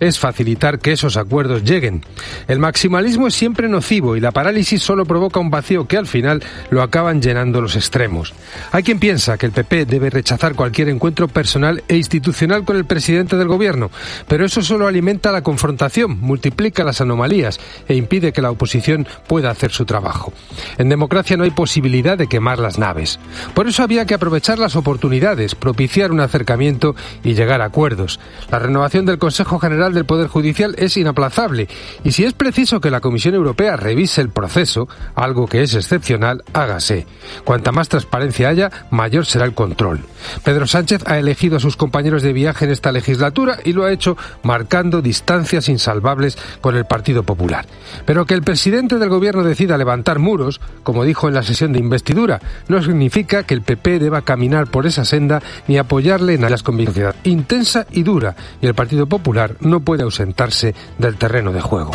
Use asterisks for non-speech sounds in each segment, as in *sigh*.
es facilitar que esos acuerdos lleguen. El maximalismo es siempre nocivo y la parálisis solo provoca un vacío que al final lo acaban llenando los extremos. Hay quien piensa que el PP debe rechazar cualquier encuentro personal e institucional con el presidente del gobierno, pero eso solo alimenta la confrontación, multiplica las anomalías e impide que la oposición pueda hacer su trabajo. En democracia no hay posibilidad de quemar las naves. Por eso había que aprovechar las oportunidades, propiciar un acercamiento y llegar a acuerdos. La renovación del Consejo General del Poder Judicial es inaplazable y si es preciso que la Comisión Europea revise el proceso, algo que es excepcional, hágase. Cuanta más transparencia haya, mayor será el control. Pedro Sánchez ha elegido a sus compañeros de viaje en esta legislatura y lo ha hecho marcando distancias insalvables con el Partido Popular. Pero que el presidente del gobierno decida levantar muros, como dijo en la sesión de investidura, no significa que el PP deba caminar por esa senda ni apoyarle en las convicciones intensa y dura y el Partido Popular no puede ausentarse del terreno de juego.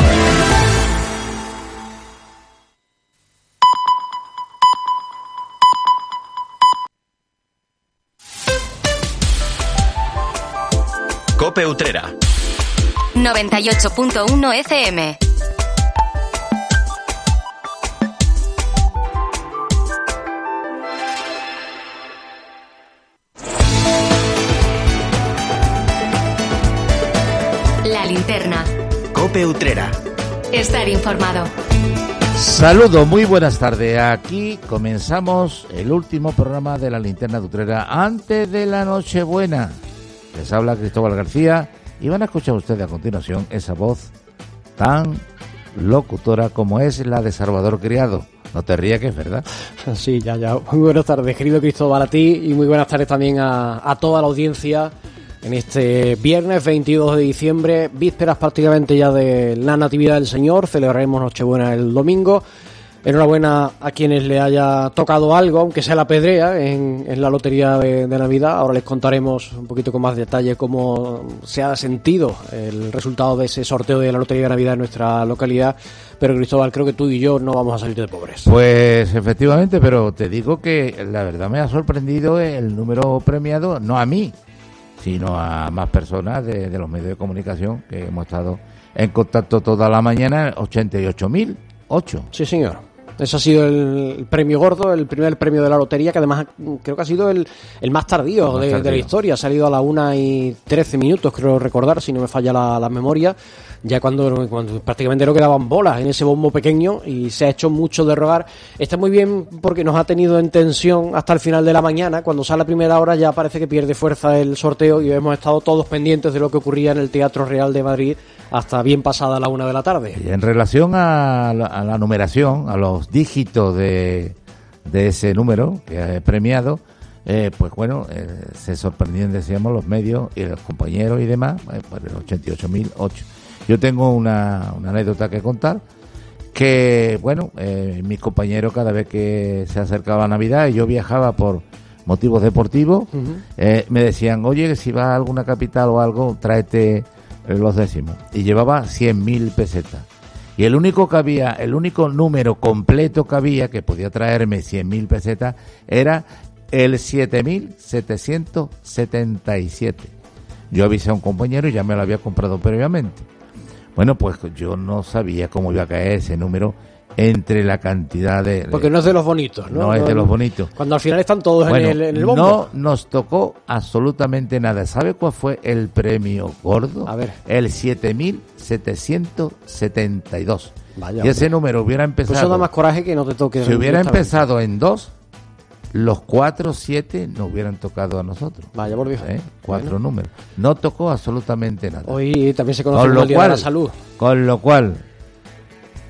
Cope Utrera. 98.1 FM. Linterna. Cope Utrera. Estar informado. Saludos, muy buenas tardes. Aquí comenzamos el último programa de la linterna de Utrera antes de la Nochebuena. Les habla Cristóbal García y van a escuchar ustedes a continuación esa voz tan locutora como es la de Salvador Criado. No te rías que es verdad. *laughs* Sí, ya, ya. Muy buenas tardes, querido Cristóbal, a ti y muy buenas tardes también a, a toda la audiencia en este viernes 22 de diciembre, vísperas prácticamente ya de la Natividad del Señor, celebraremos Nochebuena el domingo. Enhorabuena a quienes le haya tocado algo, aunque sea la pedrea, en, en la lotería de, Navidad. Ahora les contaremos un poquito con más detalle cómo se ha sentido el resultado de ese sorteo de la lotería de Navidad en nuestra localidad. Pero Cristóbal, creo que tú y yo no vamos a salir de pobres. Pues efectivamente, pero te digo que la verdad me ha sorprendido el número premiado, no a mí, sino a más personas de, los medios de comunicación que hemos estado en contacto toda la mañana, 88.008. Sí, señor. Ese ha sido el premio gordo, el primer premio de la lotería, que además creo que ha sido el, el más tardío, El más de, la historia. Ha salido a la una y 13 minutos, creo recordar, si no me falla la, la memoria. Ya cuando, cuando prácticamente no quedaban bolas en ese bombo pequeño y se ha hecho mucho de rogar. Está muy bien porque nos ha tenido en tensión hasta el final de la mañana. Cuando sale la primera hora ya parece que pierde fuerza el sorteo y hemos estado todos pendientes de lo que ocurría en el Teatro Real de Madrid hasta bien pasada la una de la tarde. Y en relación a la, a la numeración, a los dígitos de, de ese número que he premiado, eh, pues bueno, eh, se sorprendían, decíamos, los medios y los compañeros y demás, eh, por el 88.008. Yo tengo una, una anécdota que contar, que, bueno, eh, mis compañeros cada vez que se acercaba Navidad y yo viajaba por motivos deportivos, me decían, oye, si vas a alguna capital o algo, tráete los décimos. Y llevaba 100.000 pesetas. Y el único que había, el único número completo que había que podía traerme 100.000 pesetas era el 7.777. Yo avisé a un compañero y ya me lo había comprado previamente. Bueno, pues yo no sabía cómo iba a caer ese número entre la cantidad de... Porque no es de los bonitos, ¿no? No es de los bonitos. Cuando al final están todos Bueno, en, el, en el bombo. no nos tocó absolutamente nada. ¿Sabe cuál fue el premio gordo? A ver. El 7772. Vaya, y ese hombre. número hubiera Pues eso da empezado. más coraje que no te toque. si hubiera empezado en dos, los cuatro, siete nos hubieran tocado a nosotros. Vaya, por Dios. ¿eh? Cuatro Bueno. números. No tocó absolutamente nada. Hoy también se conoce Con el Día cual- de la Salud. Con lo cual,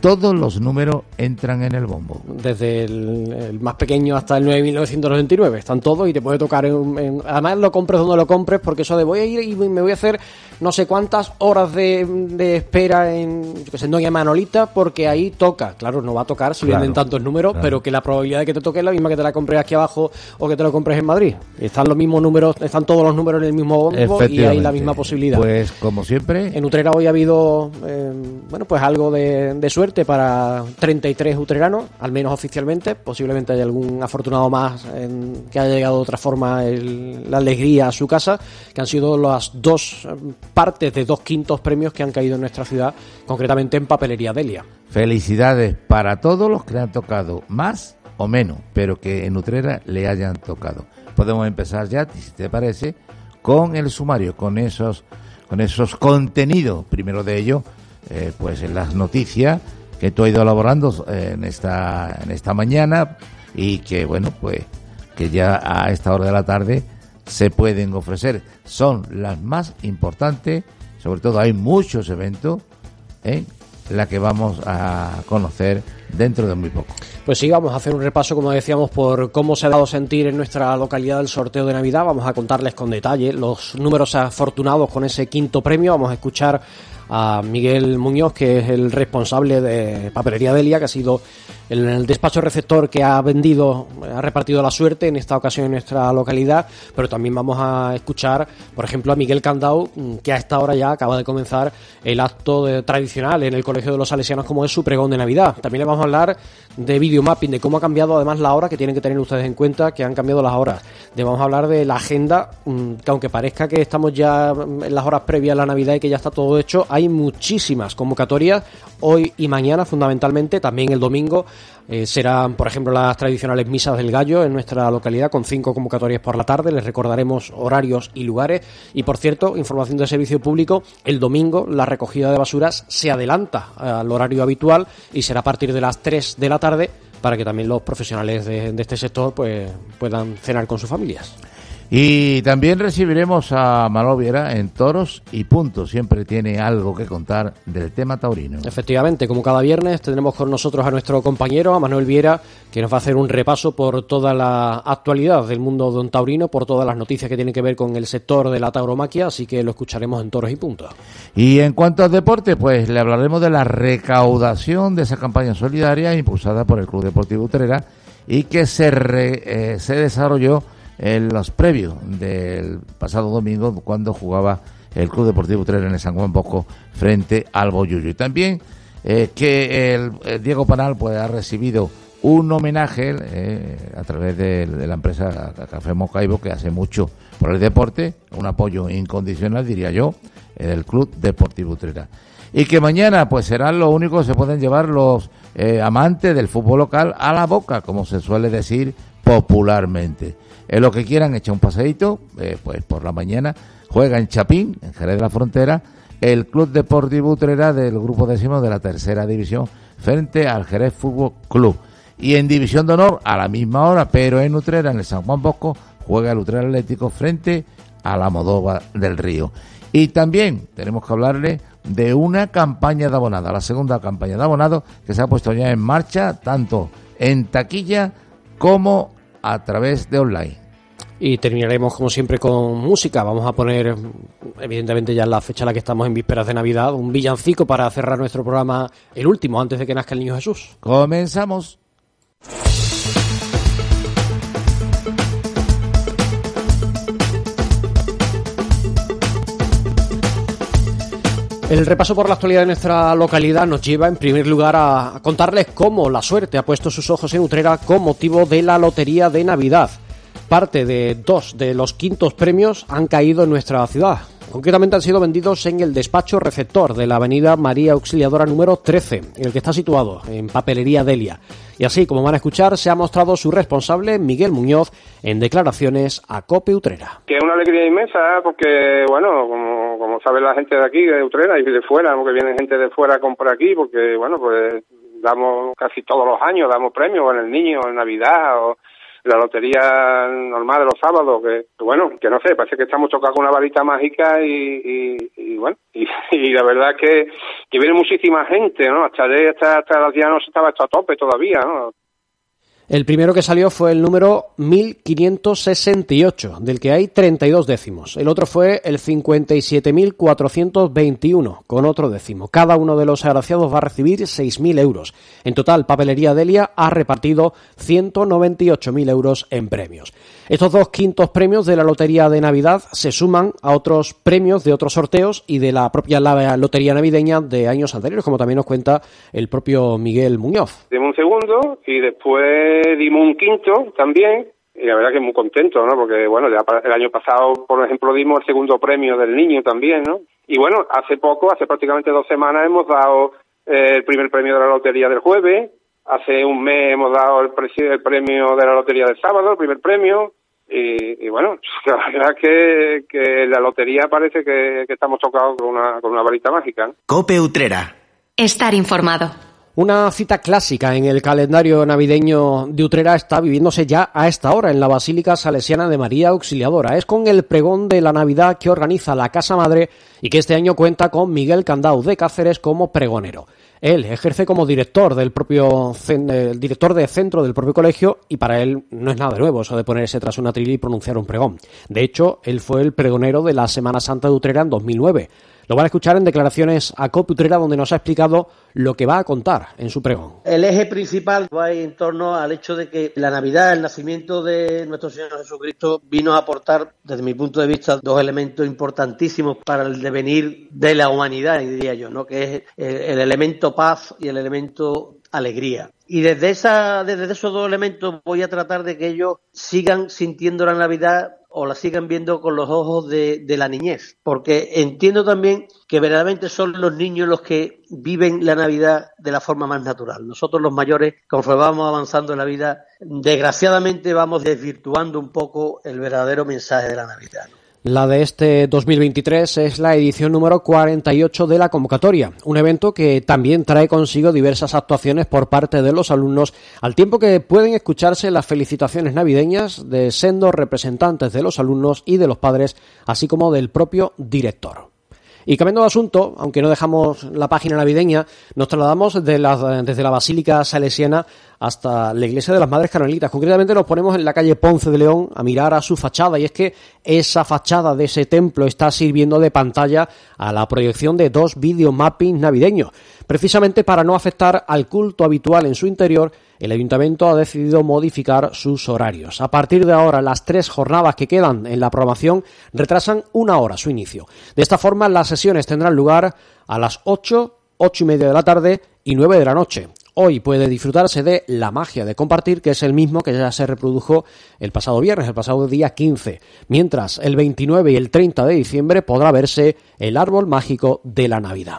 todos los números entran en el bombo. Desde el, el más pequeño hasta el 9.999. Están todos y te puede tocar. En, en- además, lo compres donde lo compres, porque eso de voy a ir y me voy a hacer no sé cuántas horas de, de espera en, yo qué sé, en Doña Manolita, porque ahí toca. Claro, no va a tocar si Claro, venden tantos números, claro. pero que la probabilidad de que te toque es la misma que te la compres aquí abajo o que te lo compres en Madrid. Están los mismos números, están todos los números en el mismo bombo y hay la misma posibilidad. Pues como siempre, En Utrera hoy ha habido, eh, bueno, pues algo de, de suerte. Suerte para 33 utreranos, al menos oficialmente. Posiblemente haya algún afortunado más en, que haya llegado de otra forma la alegría a su casa, que han sido las dos eh, partes de dos quintos premios que han caído en nuestra ciudad, concretamente en Papelería Delia. Felicidades para todos los que le han tocado, más o menos, pero que en Utrera le hayan tocado. Podemos empezar ya, si te parece, con el sumario, con esos, con esos contenidos. Primero de ello, eh, pues en las noticias que tú has ido elaborando eh, en esta, en esta mañana y que, bueno, pues que ya a esta hora de la tarde se pueden ofrecer. Son las más importantes, sobre todo hay muchos eventos, ¿eh? la que vamos a conocer dentro de muy poco. Pues sí, vamos a hacer un repaso, como decíamos, por cómo se ha dado a sentir en nuestra localidad el sorteo de Navidad. Vamos a contarles con detalle los números afortunados con ese quinto premio. Vamos a escuchar a Miguel Muñoz, que es el responsable de Papelería Delia, que ha sido el, despacho receptor que ha vendido, ha repartido la suerte en esta ocasión en nuestra localidad, pero también vamos a escuchar, por ejemplo, a Miguel Candau, que a esta hora ya acaba de comenzar el acto tradicional en el Colegio de los Salesianos como es su pregón de Navidad. También le vamos a hablar de videomapping, de cómo ha cambiado además la hora, que tienen que tener ustedes en cuenta que han cambiado las horas. De vamos a hablar de la agenda, mm, que aunque parezca que estamos ya en las horas previas a la Navidad y que ya está todo hecho, hay muchísimas convocatorias hoy y mañana fundamentalmente, también el domingo eh, serán, por ejemplo, las tradicionales misas del gallo en nuestra localidad con cinco convocatorias por la tarde. Les recordaremos horarios y lugares. Y, por cierto, información de servicio público, el domingo la recogida de basuras se adelanta al horario habitual y será a partir de las 3 de la tarde para que también los profesionales de, de este sector pues, puedan cenar con sus familias. Y también recibiremos a Manolo Viera en Toros y Punto. Siempre tiene algo que contar del tema taurino. Efectivamente, como cada viernes tendremos con nosotros a nuestro compañero, a Manuel Viera, que nos va a hacer un repaso por toda la actualidad del mundo don taurino, por todas las noticias que tienen que ver con el sector de la tauromaquia, así que lo escucharemos en Toros y Punto. Y en cuanto al deporte, pues le hablaremos de la recaudación de esa campaña solidaria impulsada por el Club Deportivo Utrera y que se, eh, se desarrolló en los previos del pasado domingo cuando jugaba el Club Deportivo Utrera en el San Juan Bosco frente al Boyuyo. Y también eh, que el, Diego Panal pues ha recibido un homenaje eh, a través de, la empresa Café Mocaibo que hace mucho por el deporte, un apoyo incondicional diría yo, del Club Deportivo Utrera. Y que mañana pues serán lo único que se pueden llevar los eh, amantes del fútbol local a la boca, como se suele decir popularmente. Es lo que quieran, echa un paseíto, eh, pues por la mañana juega en Chapín, en Jerez de la Frontera, el Club Deportivo Utrera del grupo décimo de la tercera división frente al Jerez Fútbol Club. Y en división de honor, a la misma hora, pero en Utrera, en el San Juan Bosco, juega el Utrera Atlético frente a la Modova del Río. Y también tenemos que hablarle de una campaña de abonado, la segunda campaña de abonado que se ha puesto ya en marcha, tanto en taquilla como a través de online. Y terminaremos como siempre con música. Vamos a poner, evidentemente ya en la fecha en la que estamos en vísperas de Navidad, un villancico para cerrar nuestro programa, el último, antes de que nazca el Niño Jesús. Comenzamos. El repaso por la actualidad de nuestra localidad nos lleva en primer lugar a contarles cómo la suerte ha puesto sus ojos en Utrera con motivo de la Lotería de Navidad. Parte de dos de los quintos premios han caído en nuestra ciudad. Concretamente han sido vendidos en el despacho receptor de la avenida María Auxiliadora número 13, en el que está situado, en Papelería Delia. Y así, como van a escuchar, se ha mostrado su responsable, Miguel Muñoz, en declaraciones a Cope Utrera. Que es una alegría inmensa, porque, bueno, como, como sabe la gente de aquí, de Utrera y de fuera, porque viene gente de fuera a comprar aquí, porque, bueno, pues damos casi todos los años, damos premios en el niño, en Navidad, o la lotería normal de los sábados, que, bueno, que no sé, parece que estamos tocando una varita mágica y, y, bueno, *laughs* y, la verdad que, que viene muchísima gente, ¿no? Hasta, hasta, hasta las días no se estaba esto a tope todavía, ¿no? El primero que salió fue el número 1568, del que hay 32 décimos. El otro fue el 57.421, con otro décimo. Cada uno de los agraciados va a recibir 6.000 euros. En total, Papelería Delia ha repartido 198.000 euros en premios. Estos dos quintos premios de la Lotería de Navidad se suman a otros premios de otros sorteos y de la propia Lotería Navideña de años anteriores, como también nos cuenta el propio Miguel Muñoz. Dimos un segundo y después dimos un quinto también y la verdad que muy contento, ¿no? Porque, bueno, el año pasado, por ejemplo, dimos el segundo premio del niño también, ¿no? Y bueno, hace poco, hace prácticamente dos semanas, hemos dado eh, el primer premio de la lotería del jueves, hace un mes hemos dado el, el premio de la lotería del sábado, el primer premio, y, bueno, *laughs* la verdad que, que la lotería parece que, estamos tocados con una, con una varita mágica. Cope Utrera. Estar informado. Una cita clásica en el calendario navideño de Utrera está viviéndose ya a esta hora en la Basílica Salesiana de María Auxiliadora. Es con el pregón de la Navidad que organiza la Casa Madre y que este año cuenta con Miguel Candau de Cáceres como pregonero. Él ejerce como director del propio director de centro del propio colegio y para él no es nada nuevo eso de ponerse tras una trilla y pronunciar un pregón. De hecho, él fue el pregonero de la Semana Santa de Utrera en 2009. Lo van a escuchar en declaraciones a COP Utrera donde nos ha explicado lo que va a contar en su pregón. El eje principal va en torno al hecho de que la Navidad, el nacimiento de nuestro Señor Jesucristo, vino a aportar, desde mi punto de vista, dos elementos importantísimos para el devenir de la humanidad, diría yo, ¿no? que es el elemento paz y el elemento alegría. Y desde, esa, desde esos dos elementos voy a tratar de que ellos sigan sintiendo la Navidad o la sigan viendo con los ojos de, la niñez. Porque entiendo también que verdaderamente son los niños los que viven la Navidad de la forma más natural. Nosotros los mayores, conforme vamos avanzando en la vida, desgraciadamente vamos desvirtuando un poco el verdadero mensaje de la Navidad. La de este 2023 es la edición número 48 de la convocatoria, un evento que también trae consigo diversas actuaciones por parte de los alumnos, al tiempo que pueden escucharse las felicitaciones navideñas de sendos representantes de los alumnos y de los padres, así como del propio director. Y cambiando de asunto, aunque no dejamos la página navideña, nos trasladamos desde la Basílica Salesiana hasta la iglesia de las Madres Carmelitas. Concretamente nos ponemos en la calle Ponce de León a mirar a su fachada y es que esa fachada de ese templo está sirviendo de pantalla a la proyección de dos videomappings navideños. Precisamente para no afectar al culto habitual en su interior, el ayuntamiento ha decidido modificar sus horarios. A partir de ahora, las tres jornadas que quedan en la programación retrasan una hora su inicio. De esta forma, las sesiones tendrán lugar a las 8, ocho y media de la tarde y 9 de la noche. Hoy puede disfrutarse de la magia de compartir, que es el mismo que ya se reprodujo el pasado viernes, el pasado día 15, mientras el 29 y el 30 de diciembre podrá verse el árbol mágico de la Navidad.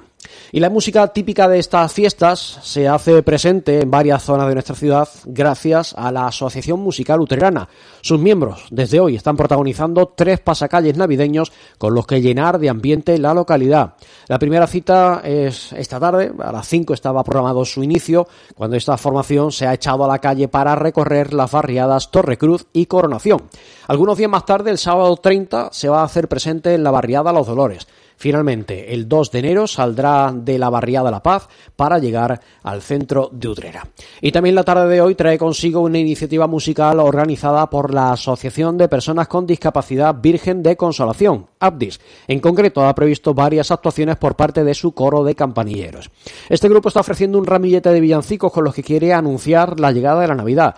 Y la música típica de estas fiestas se hace presente en varias zonas de nuestra ciudad gracias a la Asociación Musical Uterana. Sus miembros desde hoy están protagonizando tres pasacalles navideños con los que llenar de ambiente la localidad. La primera cita es esta tarde, a las 5 estaba programado su inicio, cuando esta formación se ha echado a la calle para recorrer las barriadas Torrecruz y Coronación. Algunos días más tarde, el sábado 30, se va a hacer presente en la barriada Los Dolores. Finalmente, el 2 de enero saldrá de la barriada La Paz para llegar al centro de Utrera. Y también la tarde de hoy trae consigo una iniciativa musical organizada por la Asociación de Personas con Discapacidad Virgen de Consolación, ABDIS. En concreto, ha previsto varias actuaciones por parte de su coro de campanilleros. Este grupo está ofreciendo un ramillete de villancicos con los que quiere anunciar la llegada de la Navidad.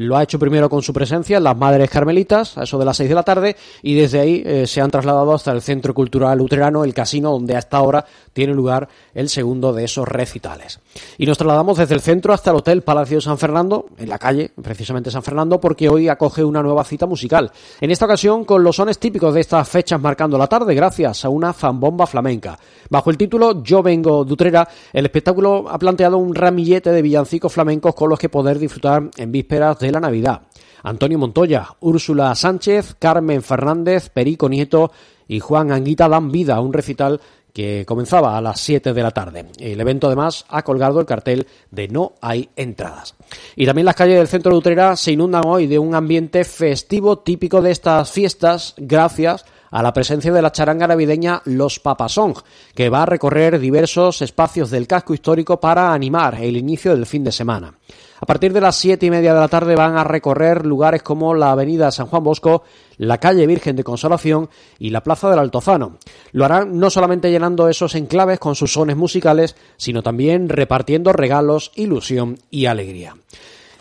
Lo ha hecho primero con su presencia en las Madres Carmelitas, a eso de las seis de la tarde, y desde ahí eh, se han trasladado hasta el Centro Cultural Luterano, el casino, donde hasta ahora tiene lugar el segundo de esos recitales. Y nos trasladamos desde el centro hasta el Hotel Palacio de San Fernando, en la calle, precisamente San Fernando, porque hoy acoge una nueva cita musical. En esta ocasión con los sones típicos de estas fechas marcando la tarde, gracias a una zambomba flamenca. Bajo el título Yo vengo de Utrera, el espectáculo ha planteado un ramillete de villancicos flamencos con los que poder disfrutar en vísperas de la Navidad. Antonio Montoya, Úrsula Sánchez, Carmen Fernández, Perico Nieto y Juan Anguita dan vida a un recital que comenzaba a las 7 de la tarde. El evento además ha colgado el cartel de no hay entradas. Y también las calles del centro de Utrera se inundan hoy de un ambiente festivo típico de estas fiestas gracias a la presencia de la charanga navideña Los Papasong, que va a recorrer diversos espacios del casco histórico para animar el inicio del fin de semana. A partir de las siete y media de la tarde van a recorrer lugares como la avenida San Juan Bosco, la calle Virgen de Consolación y la plaza del Altozano. Lo harán no solamente llenando esos enclaves con sus sones musicales, sino también repartiendo regalos, ilusión y alegría.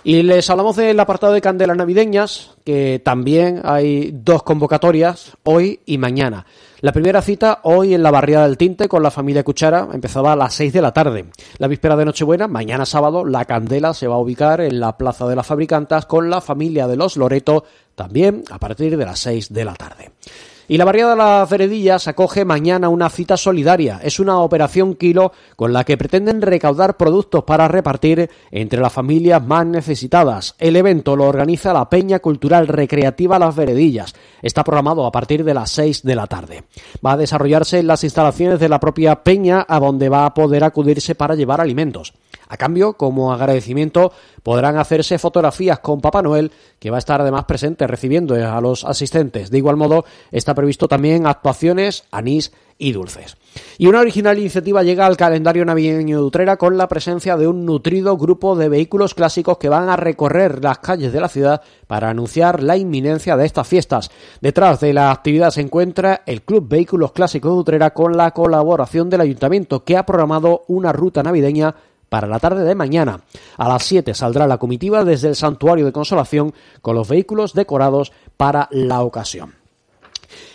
Y les hablamos del apartado de candelas navideñas, que también hay dos convocatorias, hoy y mañana. La primera cita hoy en la barriada del Tinte con la familia Cuchara empezaba a las 6 de la tarde. La víspera de Nochebuena, mañana sábado, la candela se va a ubicar en la Plaza de las Fabricantas con la familia de los Loreto también a partir de las 6 de la tarde. Y la barriada de las Veredillas acoge mañana una cita solidaria. Es una operación kilo con la que pretenden recaudar productos para repartir entre las familias más necesitadas. El evento lo organiza la Peña Cultural Recreativa Las Veredillas. Está programado a partir de las 6 de la tarde. Va a desarrollarse en las instalaciones de la propia Peña, a donde va a poder acudirse para llevar alimentos. A cambio, como agradecimiento, podrán hacerse fotografías con Papá Noel, que va a estar además presente recibiendo a los asistentes. De igual modo, está previsto también actuaciones, anís y dulces. Y una original iniciativa llega al calendario navideño de Utrera con la presencia de un nutrido grupo de vehículos clásicos que van a recorrer las calles de la ciudad para anunciar la inminencia de estas fiestas. Detrás de la actividad se encuentra el Club Vehículos Clásicos de Utrera con la colaboración del Ayuntamiento que ha programado una ruta navideña para la tarde de mañana. A las 7 saldrá la comitiva desde el Santuario de Consolación con los vehículos decorados para la ocasión.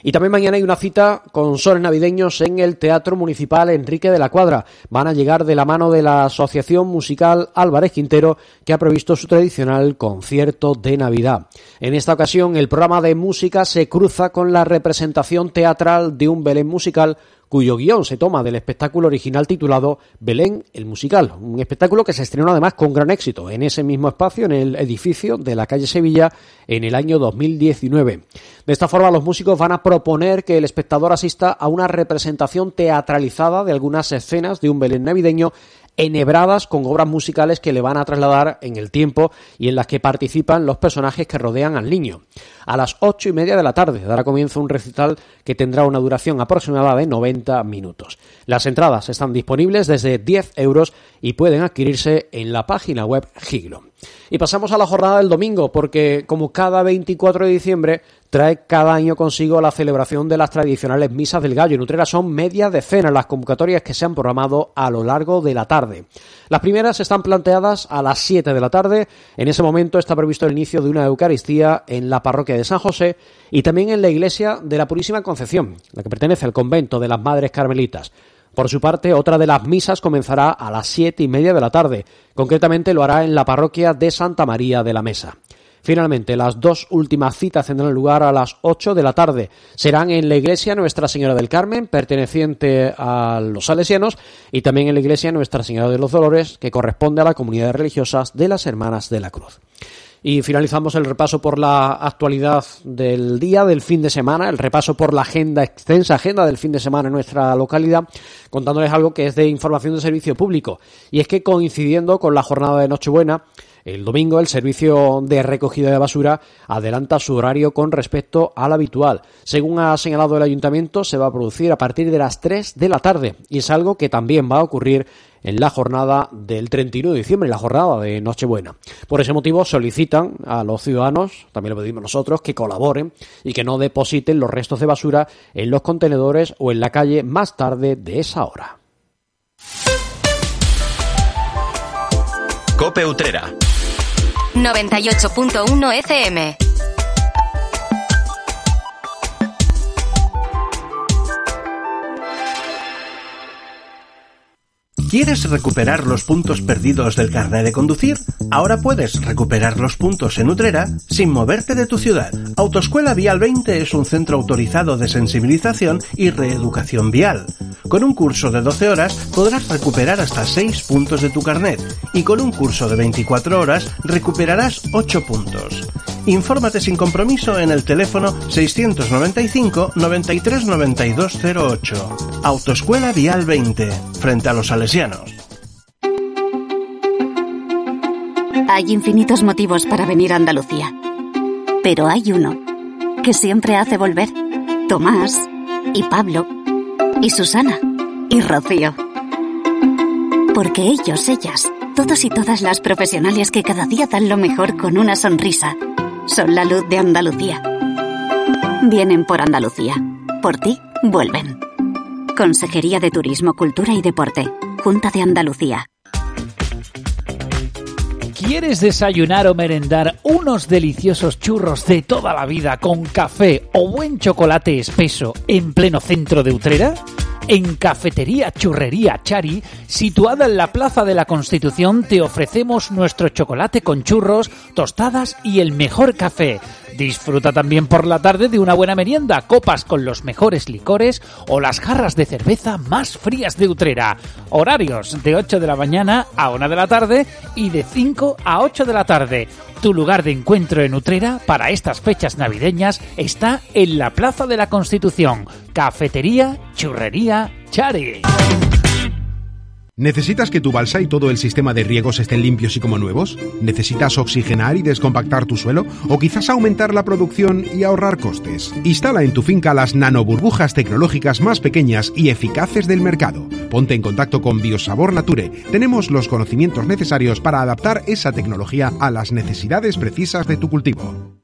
Y también mañana hay una cita con soles navideños en el Teatro Municipal Enrique de la Cuadra. Van a llegar de la mano de la Asociación Musical Álvarez Quintero, que ha previsto su tradicional concierto de Navidad. En esta ocasión, el programa de música se cruza con la representación teatral de un Belén musical cuyo guion se toma del espectáculo original titulado Belén el Musical, un espectáculo que se estrenó además con gran éxito en ese mismo espacio, en el edificio de la calle Sevilla, en el año 2019. De esta forma, los músicos van a proponer que el espectador asista a una representación teatralizada de algunas escenas de un Belén navideño enhebradas con obras musicales que le van a trasladar en el tiempo y en las que participan los personajes que rodean al niño. A las ocho y media de la tarde dará comienzo un recital que tendrá una duración aproximada de 90 minutos. Las entradas están disponibles desde 10 euros y pueden adquirirse en la página web Giglo. Y pasamos a la jornada del domingo, porque como cada 24 de diciembre trae cada año consigo la celebración de las tradicionales misas del gallo. En Utrera son media decena las convocatorias que se han programado a lo largo de la tarde. Las primeras están planteadas a las 7 de la tarde. En ese momento está previsto el inicio de una Eucaristía en la parroquia de San José y también en la iglesia de la Purísima Concepción, la que pertenece al convento de las Madres Carmelitas. Por su parte, otra de las misas comenzará a las siete y media de la tarde. Concretamente lo hará en la parroquia de Santa María de la Mesa. Finalmente, las dos últimas citas tendrán lugar a las 8 de la tarde. Serán en la iglesia Nuestra Señora del Carmen, perteneciente a los salesianos, y también en la iglesia Nuestra Señora de los Dolores, que corresponde a la comunidad religiosas de las Hermanas de la Cruz. Y finalizamos el repaso por la actualidad del día, del fin de semana, el repaso por la agenda, extensa agenda del fin de semana en nuestra localidad, contándoles algo que es de información de servicio público. Y es que coincidiendo con la jornada de Nochebuena, el domingo el servicio de recogida de basura adelanta su horario con respecto al habitual. Según ha señalado el ayuntamiento, se va a producir a partir de las 3 de la tarde y es algo que también va a ocurrir en la jornada del 31 de diciembre, en la jornada de Nochebuena. Por ese motivo solicitan a los ciudadanos, también lo pedimos nosotros, que colaboren y que no depositen los restos de basura en los contenedores o en la calle más tarde de esa hora. Cope Utrera. 98.1 FM. ¿Quieres recuperar los puntos perdidos del carnet de conducir? Ahora puedes recuperar los puntos en Utrera sin moverte de tu ciudad. Autoescuela Vial 20 es un centro autorizado de sensibilización y reeducación vial. Con un curso de 12 horas podrás recuperar hasta 6 puntos de tu carnet y con un curso de 24 horas recuperarás 8 puntos. Infórmate sin compromiso en el teléfono 695 93 92 08. Autoescuela Vial 20, frente a los salesianos. Hay infinitos motivos para venir a Andalucía. Pero hay uno que siempre hace volver. Tomás y Pablo y Susana y Rocío. Porque ellos, ellas, Todos y todas las profesionales que cada día dan lo mejor con una sonrisa. Son la luz de Andalucía. Vienen por Andalucía. Por ti, vuelven. Consejería de Turismo, Cultura y Deporte. Junta de Andalucía. ¿Quieres desayunar o merendar unos deliciosos churros de toda la vida con café o buen chocolate espeso en pleno centro de Utrera? En Cafetería Churrería Chari, situada en la Plaza de la Constitución, te ofrecemos nuestro chocolate con churros, tostadas y el mejor café. Disfruta también por la tarde de una buena merienda, copas con los mejores licores o las jarras de cerveza más frías de Utrera. Horarios de 8 de la mañana a 1 de la tarde y de 5 a 8 de la tarde. Tu lugar de encuentro en Utrera para estas fechas navideñas está en la Plaza de la Constitución. Cafetería, churrería, chari. ¿Necesitas que tu balsa y todo el sistema de riegos estén limpios y como nuevos? ¿Necesitas oxigenar y descompactar tu suelo? ¿O quizás aumentar la producción y ahorrar costes? Instala en tu finca las nanoburbujas tecnológicas más pequeñas y eficaces del mercado. Ponte en contacto con Biosabor Nature. Tenemos los conocimientos necesarios para adaptar esa tecnología a las necesidades precisas de tu cultivo.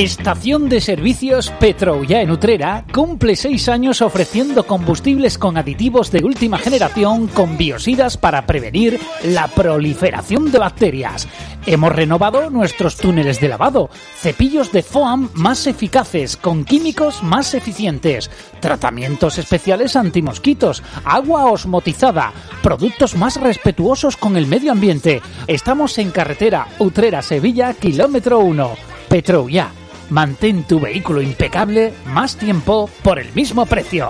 Estación de Servicios Petroulla en Utrera cumple seis años ofreciendo combustibles con aditivos de última generación con biosidas para prevenir la proliferación de bacterias. Hemos renovado nuestros túneles de lavado, cepillos de foam más eficaces con químicos más eficientes, tratamientos especiales antimosquitos, agua osmotizada, productos más respetuosos con el medio ambiente. Estamos en carretera Utrera-Sevilla, kilómetro 1. Petroulla Mantén tu vehículo impecable más tiempo por el mismo precio.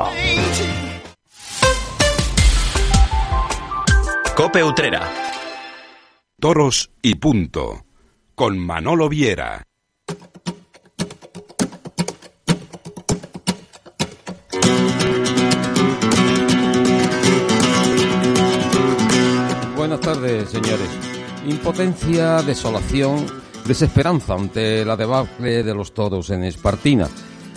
Cope Utrera. Toros y punto. Con Manolo Viera. Buenas tardes, señores. Impotencia, desolación Desesperanza ante la debacle de los toros en Espartina.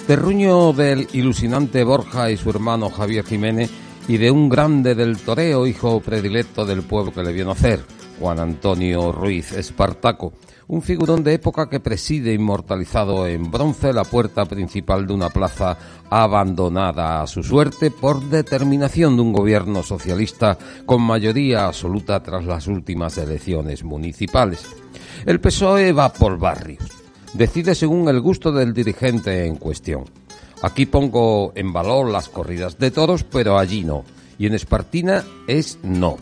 Terruño del ilusionante Borja y su hermano Javier Jiménez y de un grande del toreo, hijo predilecto del pueblo que le vio nacer, Juan Antonio Ruiz Espartaco, un figurón de época que preside inmortalizado en bronce la puerta principal de una plaza abandonada a su suerte por determinación de un gobierno socialista con mayoría absoluta tras las últimas elecciones municipales. El PSOE va por barrios. Decide según el gusto del dirigente en cuestión. Aquí pongo en valor las corridas de toros, pero allí no. Y en Espartina es no.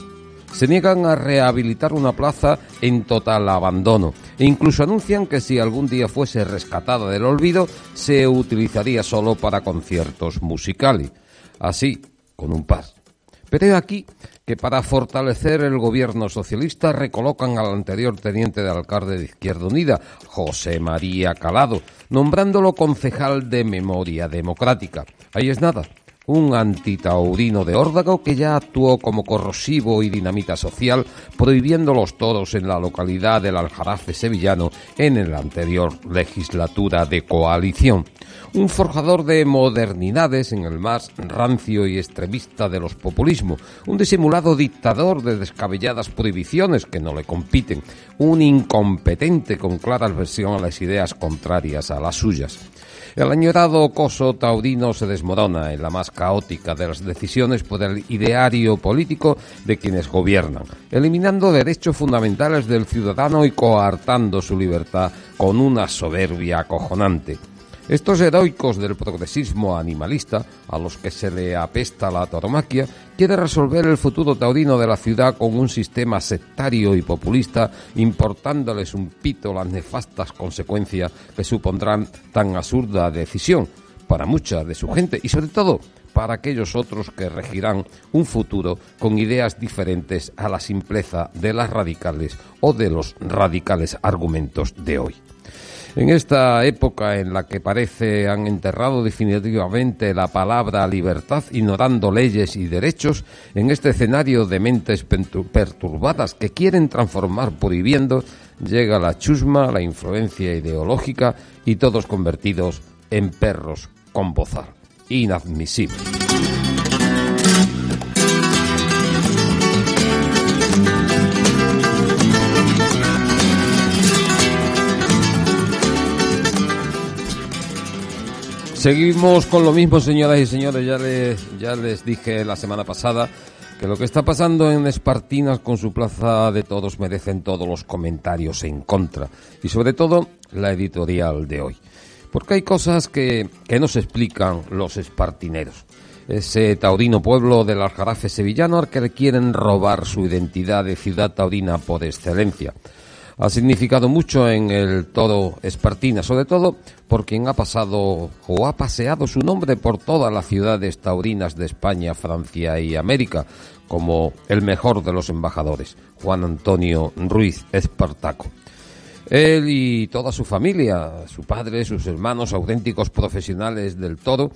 Se niegan a rehabilitar una plaza en total abandono e incluso anuncian que si algún día fuese rescatada del olvido, se utilizaría solo para conciertos musicales. Así, con un par. Pero aquí que para fortalecer el gobierno socialista recolocan al anterior teniente de alcalde de Izquierda Unida, José María Calado, nombrándolo concejal de Memoria Democrática. Ahí es nada, un antitaurino de órdago que ya actuó como corrosivo y dinamita social, prohibiendo los toros en la localidad del Aljarafe sevillano en la anterior legislatura de coalición. Un forjador de modernidades en el más rancio y extremista de los populismos, un disimulado dictador de descabelladas prohibiciones que no le compiten, un incompetente con clara aversión a las ideas contrarias a las suyas. El añorado coso taurino se desmorona en la más caótica de las decisiones por el ideario político de quienes gobiernan, eliminando derechos fundamentales del ciudadano y coartando su libertad con una soberbia acojonante. Estos heroicos del progresismo animalista, a los que se le apesta la tauromaquia, quiere resolver el futuro taurino de la ciudad con un sistema sectario y populista, importándoles un pito las nefastas consecuencias que supondrán tan absurda decisión para mucha de su gente y sobre todo para aquellos otros que regirán un futuro con ideas diferentes a la simpleza de las radicales o de los radicales argumentos de hoy. En esta época en la que parece han enterrado definitivamente la palabra libertad, ignorando leyes y derechos, en este escenario de mentes perturbadas que quieren transformar prohibiendo, llega la chusma, la influencia ideológica y todos convertidos en perros con bozal. Inadmisible. Seguimos con lo mismo, señoras y señores. Ya les, ya les dije la semana pasada que lo que está pasando en Espartinas con su plaza de todos merecen todos los comentarios en contra. Y sobre todo la editorial de hoy. Porque hay cosas que, que no se explican los espartineros. Ese taurino pueblo del Aljarafe sevillano al que quieren robar su identidad de ciudad taurina por excelencia ha significado mucho en el todo Espartina, sobre todo por quien ha pasado o ha paseado su nombre por todas las ciudades taurinas de España, Francia y América, como el mejor de los embajadores, Juan Antonio Ruiz Espartaco. Él y toda su familia, su padre, sus hermanos, auténticos profesionales del todo,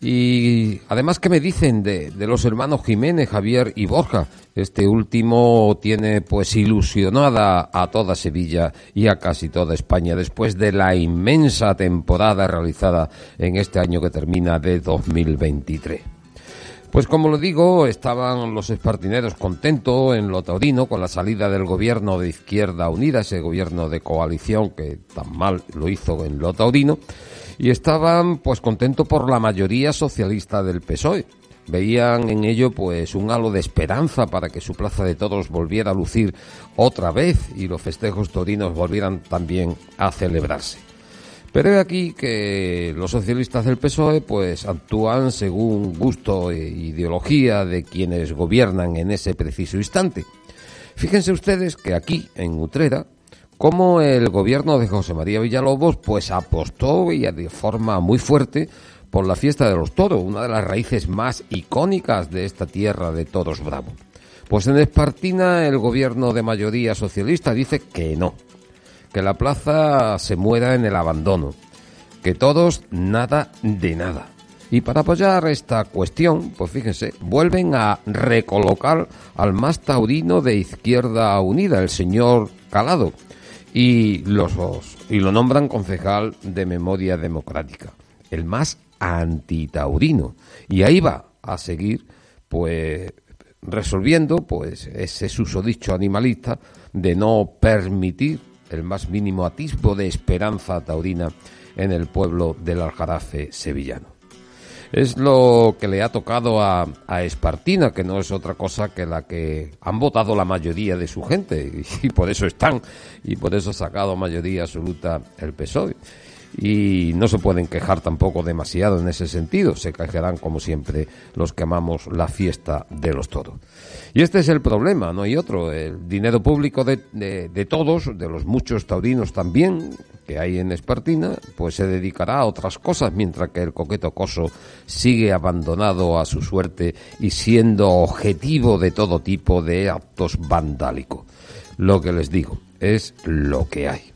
y además, ¿qué me dicen de, los hermanos Jiménez, Javier y Borja? Este último tiene pues ilusionada a toda Sevilla y a casi toda España después de la inmensa temporada realizada en este año que termina de 2023. Pues como lo digo, estaban los espartineros contentos en lo taurino con la salida del gobierno de Izquierda Unida, ese gobierno de coalición que tan mal lo hizo en lo taurino y estaban pues contentos por la mayoría socialista del PSOE. Veían en ello pues un halo de esperanza para que su Plaza de Toros volviera a lucir otra vez y los festejos torinos volvieran también a celebrarse. Pero he aquí que los socialistas del PSOE pues actúan según gusto e ideología de quienes gobiernan en ese preciso instante. Fíjense ustedes que aquí, en Utrera, como el gobierno de José María Villalobos pues apostó y de forma muy fuerte por la fiesta de los toros, una de las raíces más icónicas de esta tierra de toros bravo. Pues en Espartina el gobierno de mayoría socialista dice que no, que la plaza se muera en el abandono, que todos nada de nada. Y para apoyar esta cuestión, pues fíjense, vuelven a recolocar al más taurino de Izquierda Unida, el señor Calado, y, los, y lo nombran concejal de memoria democrática, el más antitaurino. Y ahí va a seguir, pues, resolviendo, pues, ese susodicho animalista de no permitir el más mínimo atisbo de esperanza taurina en el pueblo del Aljarafe sevillano. Es lo que le ha tocado a, Espartina, que no es otra cosa que la que han votado la mayoría de su gente, *laughs* y, por eso están, y por eso ha sacado mayoría absoluta el PSOE y no se pueden quejar tampoco demasiado en ese sentido, se quejarán como siempre los que amamos la fiesta de los toros. Y este es el problema, no hay otro, el dinero público de, de todos, de los muchos taurinos también, que hay en Espartina, pues se dedicará a otras cosas, mientras que el coqueto coso sigue abandonado a su suerte y siendo objetivo de todo tipo de actos vandálicos. Lo que les digo es lo que hay.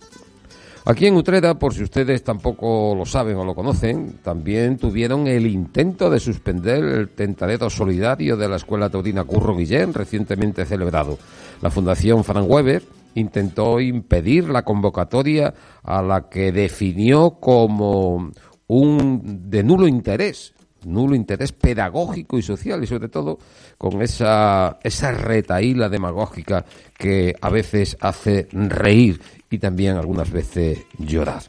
Aquí en Utrera, por si ustedes tampoco lo saben o lo conocen, también tuvieron el intento de suspender el tentadero solidario de la Escuela Taurina Curro Guillén, recientemente celebrado. La Fundación Frank Weber intentó impedir la convocatoria a la que definió como un de nulo interés, nulo interés pedagógico y social y sobre todo con esa, esa retaíla demagógica que a veces hace reír y también algunas veces llorar.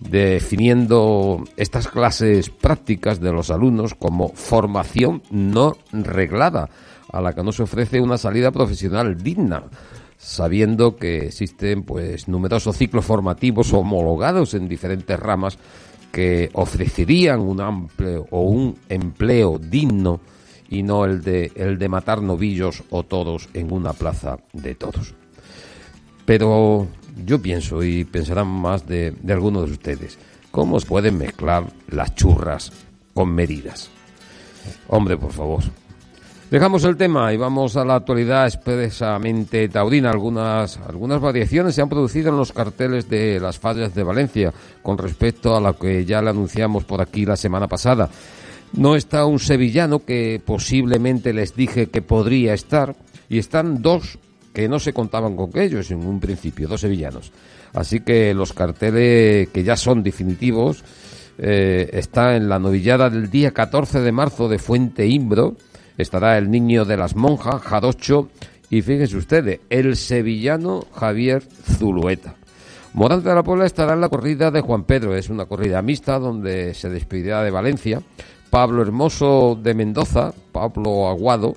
Definiendo estas clases prácticas de los alumnos como formación no reglada, a la que no se ofrece una salida profesional digna sabiendo que existen pues numerosos ciclos formativos homologados en diferentes ramas que ofrecerían un amplio o un empleo digno y no el de, el de matar novillos o todos en una plaza de todos. Pero yo pienso, y pensarán más de, de algunos de ustedes, ¿cómo se pueden mezclar las churras con medidas? Hombre, por favor. Dejamos el tema y vamos a la actualidad expresamente taurina. Algunas, algunas variaciones se han producido en los carteles de las fallas de Valencia con respecto a lo que ya le anunciamos por aquí la semana pasada. No está un sevillano que posiblemente les dije que podría estar y están dos que no se contaban con ellos en un principio, dos sevillanos. Así que los carteles que ya son definitivos eh, está en la novillada del día 14 de marzo de Fuente Imbro, estará el niño de las monjas, Jadocho, y fíjense ustedes, el sevillano Javier Zulueta. Morante de la Puebla estará en la corrida de Juan Pedro, es una corrida mixta donde se despedirá de Valencia. Pablo Hermoso de Mendoza, Pablo Aguado,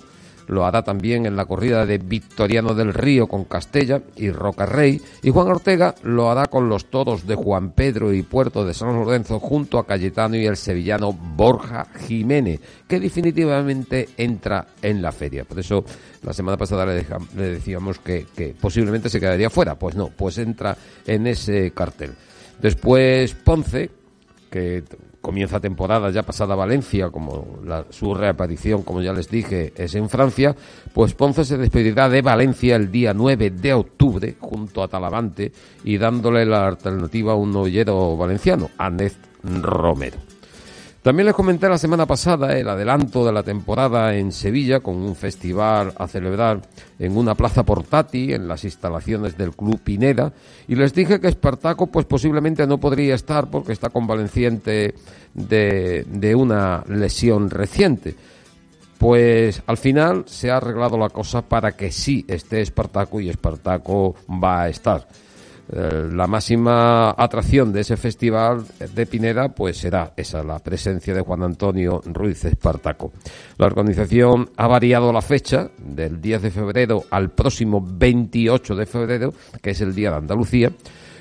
lo hará también en la corrida de Victoriano del Río con Castella y Roca Rey, y Juan Ortega lo hará con los toros de Juan Pedro y Puerto de San Lorenzo junto a Cayetano y el sevillano Borja Jiménez, que definitivamente entra en la feria. Por eso la semana pasada le, decíamos que, que posiblemente se quedaría fuera. Pues no, pues entra en ese cartel. Después Ponce, que comienza temporada ya pasada Valencia, como la, su reaparición, como ya les dije, es en Francia, pues Ponce se despedirá de Valencia el día 9 de octubre, junto a Talavante, y dándole la alternativa a un novillero valenciano, Anet Romero. También les comenté la semana pasada el adelanto de la temporada en Sevilla con un festival a celebrar en una plaza portátil en las instalaciones del Club Pineda y les dije que Espartaco pues posiblemente no podría estar porque está convaleciente de, de una lesión reciente. Pues al final se ha arreglado la cosa para que sí esté Espartaco y Espartaco va a estar. Eh, la máxima atracción de ese festival de Pineda pues será esa, la presencia de Juan Antonio Ruiz Espartaco. La organización ha variado la fecha del 10 de febrero al próximo 28 de febrero, que es el Día de Andalucía,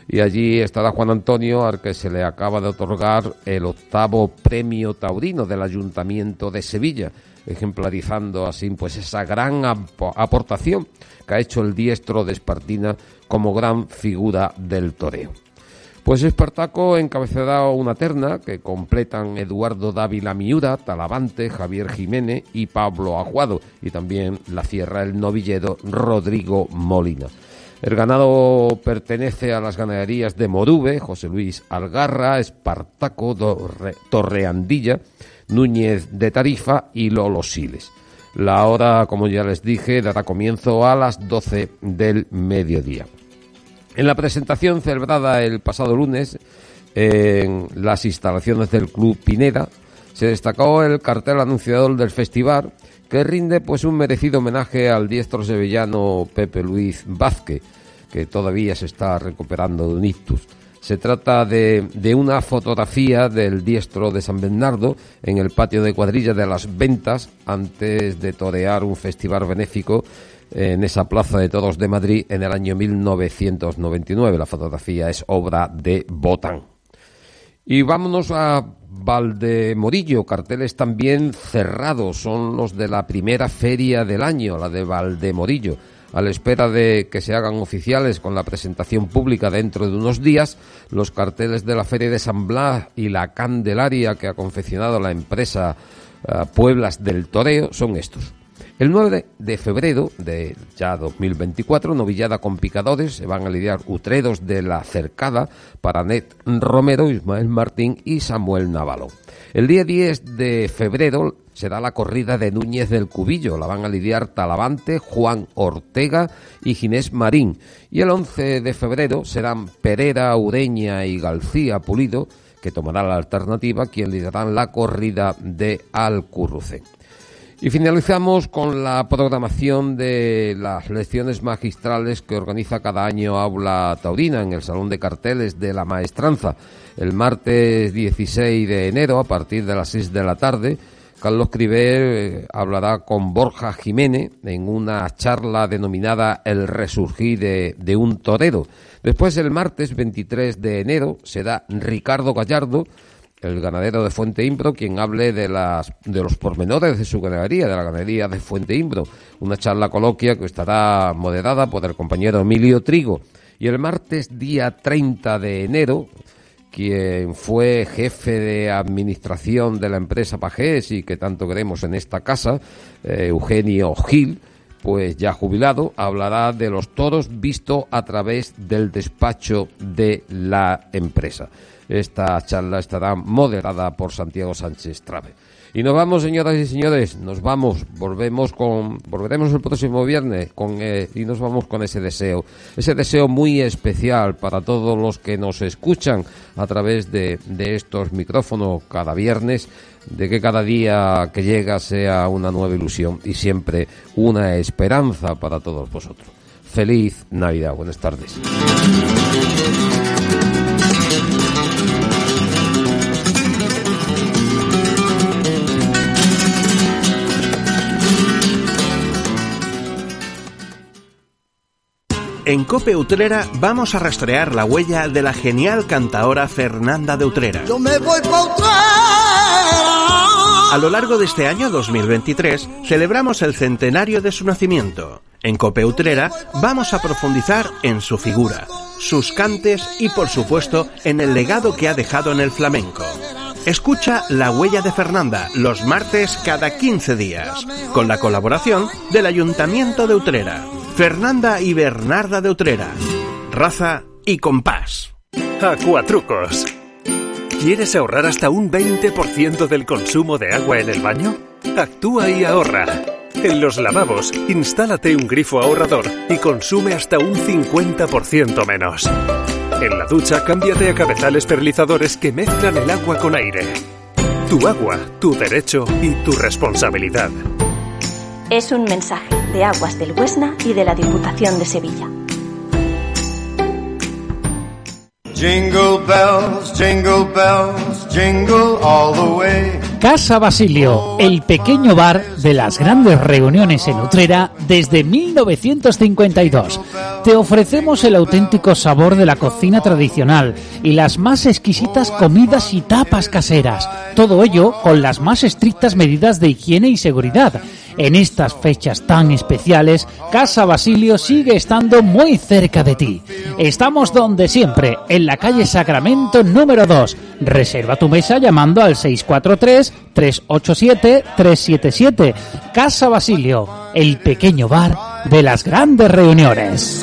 y allí estará Juan Antonio, al que se le acaba de otorgar el octavo premio taurino del Ayuntamiento de Sevilla, ejemplarizando así pues esa gran aportación que ha hecho el diestro de Espartina como gran figura del toreo. Pues Espartaco encabezará una terna que completan Eduardo Dávila Miura, Talavante, Javier Jiménez y Pablo Aguado, y también la cierra el novillero Rodrigo Molina. El ganado pertenece a las ganaderías de Morube, José Luis Algarra, Espartaco Torreandilla, Núñez de Tarifa y Lolo Siles. La hora, como ya les dije, dará comienzo a las 12 del mediodía. En la presentación celebrada el pasado lunes en las instalaciones del Club Pineda, se destacó el cartel anunciador del festival que rinde pues un merecido homenaje al diestro sevillano Pepe Luis Vázquez, que todavía se está recuperando de un ictus. Se trata de, de, una fotografía del diestro de San Bernardo en el patio de cuadrilla de las ventas antes de torear un festival benéfico en esa plaza de todos de Madrid en el año 1999. La fotografía es obra de Botán. Y vámonos a Valdemorillo, carteles también cerrados, son los de la primera feria del año, la de Valdemorillo a la espera de que se hagan oficiales con la presentación pública dentro de unos días, los carteles de la Feria de San Blas y la Candelaria que ha confeccionado la empresa uh, Pueblas del Toreo son estos. El 9 de febrero de ya 2024, novillada con picadores, se van a lidiar Utredos de la Cercada para Net Romero, Ismael Martín y Samuel Navalo. El día 10 de febrero será la corrida de Núñez del Cubillo. La van a lidiar Talavante, Juan Ortega y Ginés Marín. Y el 11 de febrero serán Pereira, Ureña y García Pulido, que tomará la alternativa, quien liderarán la corrida de Alcurruce. Y finalizamos con la programación de las lecciones magistrales que organiza cada año Aula Taurina en el Salón de Carteles de la Maestranza. El martes 16 de enero, a partir de las 6 de la tarde, Carlos Criver eh, hablará con Borja Jiménez en una charla denominada El resurgir de, de, un torero. Después, el martes 23 de enero, será Ricardo Gallardo el ganadero de Fuente Imbro, quien hable de, las, de los pormenores de su ganadería, de la ganadería de Fuente Imbro. Una charla coloquia que estará moderada por el compañero Emilio Trigo. Y el martes, día 30 de enero, quien fue jefe de administración de la empresa Pajés y que tanto queremos en esta casa, eh, Eugenio Gil, pues ya jubilado, hablará de los toros visto a través del despacho de la empresa. Esta charla estará moderada por Santiago Sánchez Trave. Y nos vamos, señoras y señores, nos vamos, volvemos con, volveremos el próximo viernes con, eh, y nos vamos con ese deseo, ese deseo muy especial para todos los que nos escuchan a través de, de estos micrófonos cada viernes, de que cada día que llega sea una nueva ilusión y siempre una esperanza para todos vosotros. Feliz Navidad, buenas tardes. En Cope Utrera vamos a rastrear la huella de la genial cantaora Fernanda de Utrera. Yo me voy pa' A lo largo de este año 2023 celebramos el centenario de su nacimiento. En Cope Utrera vamos a profundizar en su figura, sus cantes y por supuesto en el legado que ha dejado en el flamenco. Escucha La Huella de Fernanda los martes cada 15 días, con la colaboración del Ayuntamiento de Utrera. Fernanda y Bernarda de Utrera. Raza y compás. Acuatrucos. ¿Quieres ahorrar hasta un 20% del consumo de agua en el baño? Actúa y ahorra. En los lavabos, instálate un grifo ahorrador y consume hasta un 50% menos. En la ducha, cámbiate a cabezales perlizadores que mezclan el agua con aire. Tu agua, tu derecho y tu responsabilidad. Es un mensaje de Aguas del Huesna y de la Diputación de Sevilla. Jingle bells, jingle bells, jingle all the way. Casa Basilio, el pequeño bar de las grandes reuniones en Utrera desde 1952. Te ofrecemos el auténtico sabor de la cocina tradicional y las más exquisitas comidas y tapas caseras. Todo ello con las más estrictas medidas de higiene y seguridad. En estas fechas tan especiales, Casa Basilio sigue estando muy cerca de ti. Estamos donde siempre, en la calle Sacramento número 2. Reserva tu mesa llamando al 643-387-377. Casa Basilio, el pequeño bar de las grandes reuniones.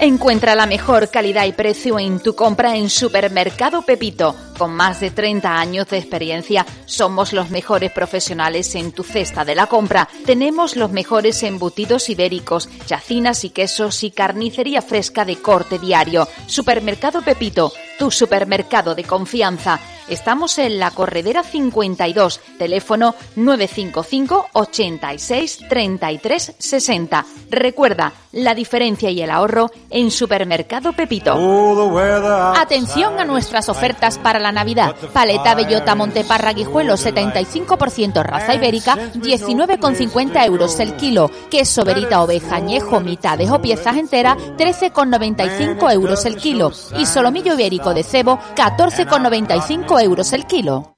Encuentra la mejor calidad y precio en tu compra en Supermercado Pepito. Con más de 30 años de experiencia, somos los mejores profesionales en tu cesta de la compra. Tenemos los mejores embutidos ibéricos, chacinas y quesos y carnicería fresca de corte diario. Supermercado Pepito, tu supermercado de confianza. Estamos en la Corredera 52, teléfono 955 86 33 60. Recuerda, la diferencia y el ahorro en Supermercado Pepito. Atención a nuestras ofertas para la Navidad. Paleta Bellota Monteparra Guijuelo 75% raza ibérica 19,50 euros el kilo. Queso Verita Oveja Añejo mitades o piezas enteras 13,95 euros el kilo. Y solomillo ibérico de cebo 14,95 euros el kilo.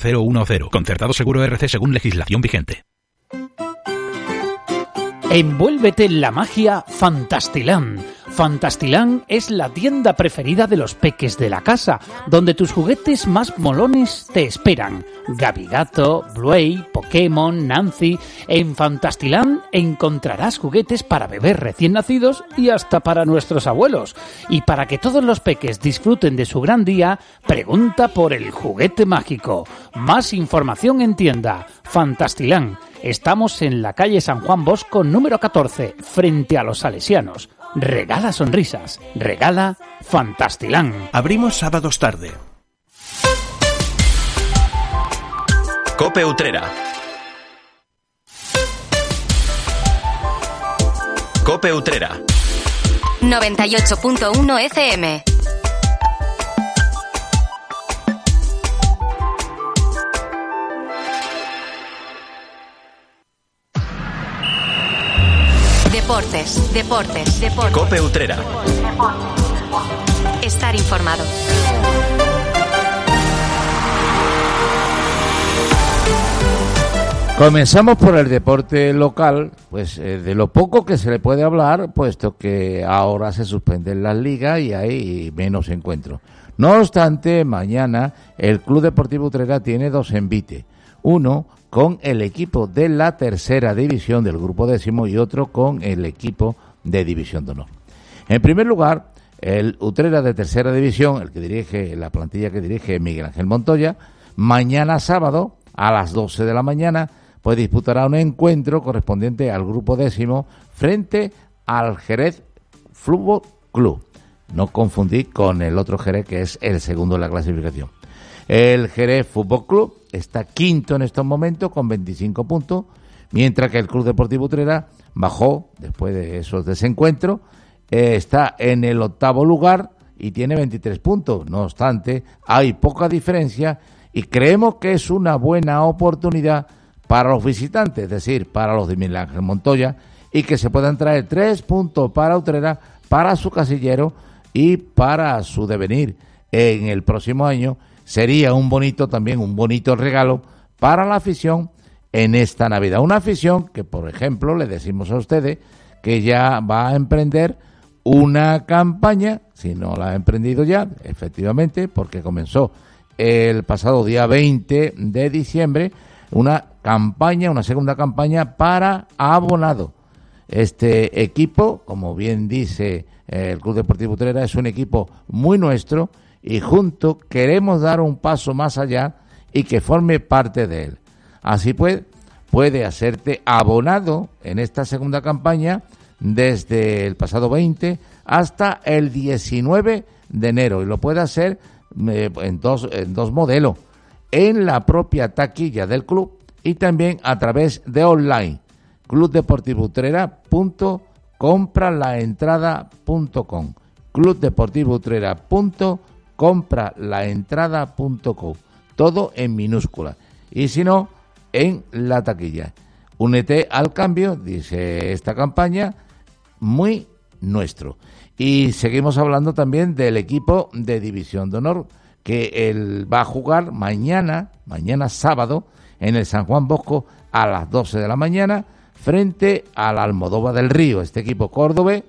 010. Concertado seguro RC según legislación vigente. Envuélvete en la magia Fantastiland. Fantastilán es la tienda preferida de los peques de la casa, donde tus juguetes más molones te esperan. Gabigato, Bluey, Pokémon, Nancy. En Fantastilán encontrarás juguetes para bebés recién nacidos y hasta para nuestros abuelos. Y para que todos los peques disfruten de su gran día, pregunta por el juguete mágico. Más información en tienda. Fantastilán. Estamos en la calle San Juan Bosco número 14, frente a los salesianos. Regala sonrisas, regala Fantastilán. Abrimos sábados tarde. Cope Utrera. Cope Utrera. 98.1 FM. Deportes, deportes, deportes. Cope Utrera. Estar informado. Comenzamos por el deporte local, pues eh, de lo poco que se le puede hablar, puesto que ahora se suspenden las ligas y hay menos encuentros. No obstante, mañana el Club Deportivo Utrera tiene dos envites. Uno con el equipo de la tercera división del grupo décimo y otro con el equipo de división de honor. En primer lugar, el Utrera de tercera división, el que dirige, la plantilla que dirige Miguel Ángel Montoya, mañana sábado a las 12 de la mañana pues disputará un encuentro correspondiente al grupo décimo frente al Jerez Fútbol Club. No confundir con el otro Jerez que es el segundo de la clasificación. El Jerez Fútbol Club está quinto en estos momentos con 25 puntos, mientras que el Club Deportivo Utrera bajó después de esos desencuentros, eh, está en el octavo lugar y tiene 23 puntos. No obstante, hay poca diferencia y creemos que es una buena oportunidad para los visitantes, es decir, para los de Ángel Montoya, y que se puedan traer tres puntos para Utrera, para su casillero y para su devenir en el próximo año. Sería un bonito también, un bonito regalo para la afición en esta Navidad. Una afición que, por ejemplo, le decimos a ustedes que ya va a emprender una campaña, si no la ha emprendido ya, efectivamente, porque comenzó el pasado día 20 de diciembre, una campaña, una segunda campaña para abonado. Este equipo, como bien dice el Club Deportivo Utrera, es un equipo muy nuestro y juntos queremos dar un paso más allá y que forme parte de él. Así pues, puede hacerte abonado en esta segunda campaña desde el pasado 20 hasta el 19 de enero. Y lo puede hacer eh, en, dos, en dos modelos en la propia taquilla del club y también a través de online. clubdeportivoutrera.compralaentrada.com clubdeportivoutrera.compralaentrada.com todo en minúscula. Y si no en la taquilla. Únete al cambio dice esta campaña muy nuestro. Y seguimos hablando también del equipo de división de honor que él va a jugar mañana, mañana sábado, en el San Juan Bosco a las 12 de la mañana frente al Almodóvar del Río, este equipo córdobe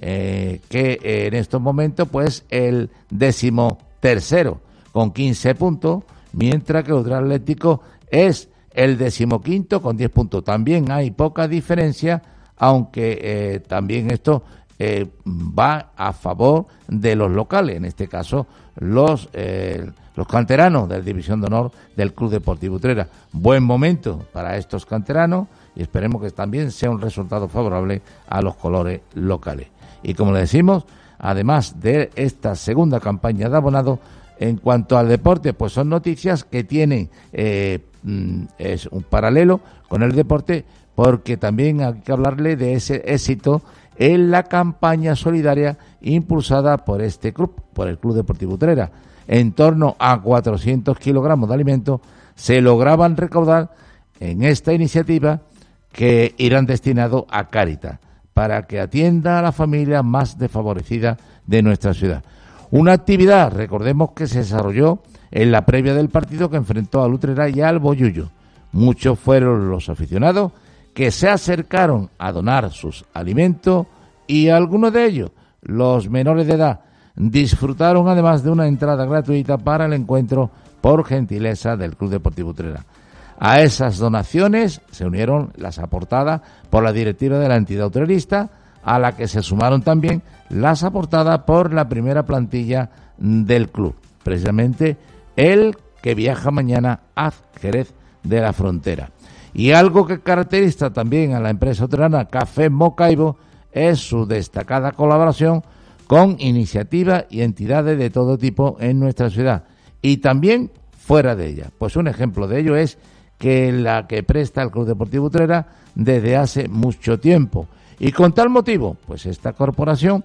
eh, que en estos momentos pues el décimo tercero con 15 puntos, mientras que el otro Atlético es el decimoquinto con 10 puntos. También hay poca diferencia, aunque eh, también esto eh, va a favor de los locales, en este caso los, eh, los canteranos de la División de Honor del Club Deportivo Utrera. Buen momento para estos canteranos y esperemos que también sea un resultado favorable a los colores locales. Y como le decimos, además de esta segunda campaña de abonado, en cuanto al deporte, pues son noticias que tienen eh, mm, es un paralelo con el deporte, porque también hay que hablarle de ese éxito en la campaña solidaria impulsada por este club, por el Club Deportivo Utrera. En torno a 400 kilogramos de alimentos se lograban recaudar en esta iniciativa que irán destinados a Cáritas para que atienda a la familia más desfavorecida de nuestra ciudad. Una actividad, recordemos que se desarrolló en la previa del partido que enfrentó al Utrera y al Boyullo. Muchos fueron los aficionados que se acercaron a donar sus alimentos y algunos de ellos Los menores de edad disfrutaron además de una entrada gratuita para el encuentro por gentileza del Club Deportivo Utrera. A esas donaciones se unieron las aportadas por la directiva de la entidad utrerista, a la que se sumaron también las aportadas por la primera plantilla del club, precisamente el que viaja mañana a Jerez de la Frontera. Y algo que caracteriza también a la empresa utrerana Café Mocaibo es su destacada colaboración con iniciativas y entidades de todo tipo en nuestra ciudad y también fuera de ella. Pues un ejemplo de ello es que la que presta el Club Deportivo Utrera desde hace mucho tiempo. Y con tal motivo, pues esta corporación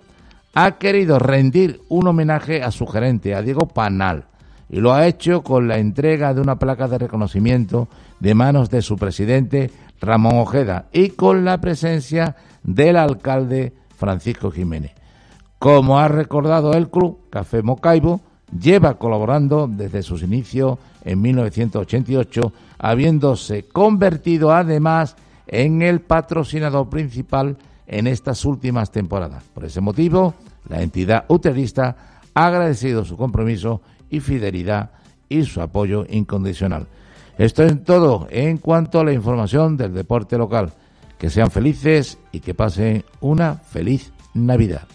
ha querido rendir un homenaje a su gerente, a Diego Panal, y lo ha hecho con la entrega de una placa de reconocimiento de manos de su presidente, Ramón Ojeda, y con la presencia del alcalde Francisco Jiménez. Como ha recordado el club, Café Mocaibo lleva colaborando desde sus inicios en 1988, habiéndose convertido además en el patrocinador principal en estas últimas temporadas. Por ese motivo, la entidad uterista ha agradecido su compromiso y fidelidad y su apoyo incondicional. Esto es todo en cuanto a la información del deporte local. Que sean felices y que pasen una feliz Navidad.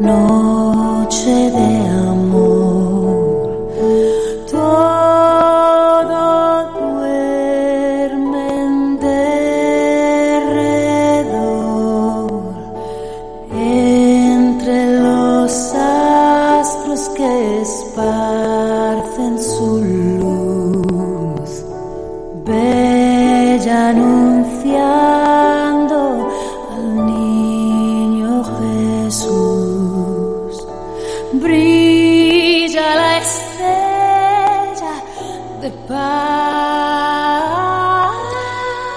Noche de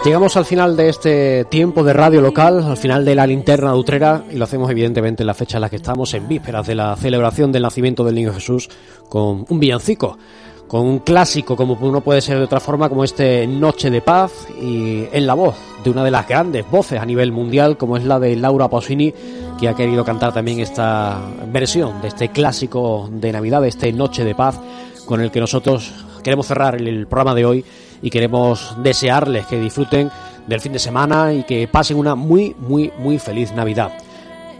Llegamos al final de este tiempo de radio local, al final de la linterna Utrera, y lo hacemos evidentemente en la fecha en la que estamos, en vísperas de la celebración del nacimiento del niño Jesús, con un villancico, con un clásico, como no puede ser de otra forma, como este Noche de Paz, y en la voz de una de las grandes voces a nivel mundial, como es la de Laura Pausini, que ha querido cantar también esta versión de este clásico de Navidad, de este Noche de Paz, con el que nosotros queremos cerrar el programa de hoy y queremos desearles que disfruten del fin de semana y que pasen una muy, muy, muy feliz Navidad.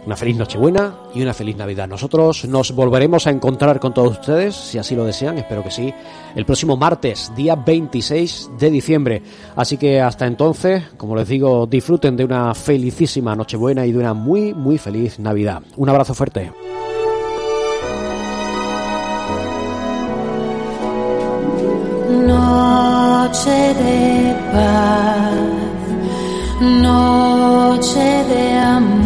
Una feliz Nochebuena y una feliz Navidad. Nosotros nos volveremos a encontrar con todos ustedes, si así lo desean, espero que sí, el próximo martes, día 26 de diciembre. Así que hasta entonces, como les digo, disfruten de una felicísima Nochebuena y de una muy, muy feliz Navidad. Un abrazo fuerte. Noche de paz, noche de amor,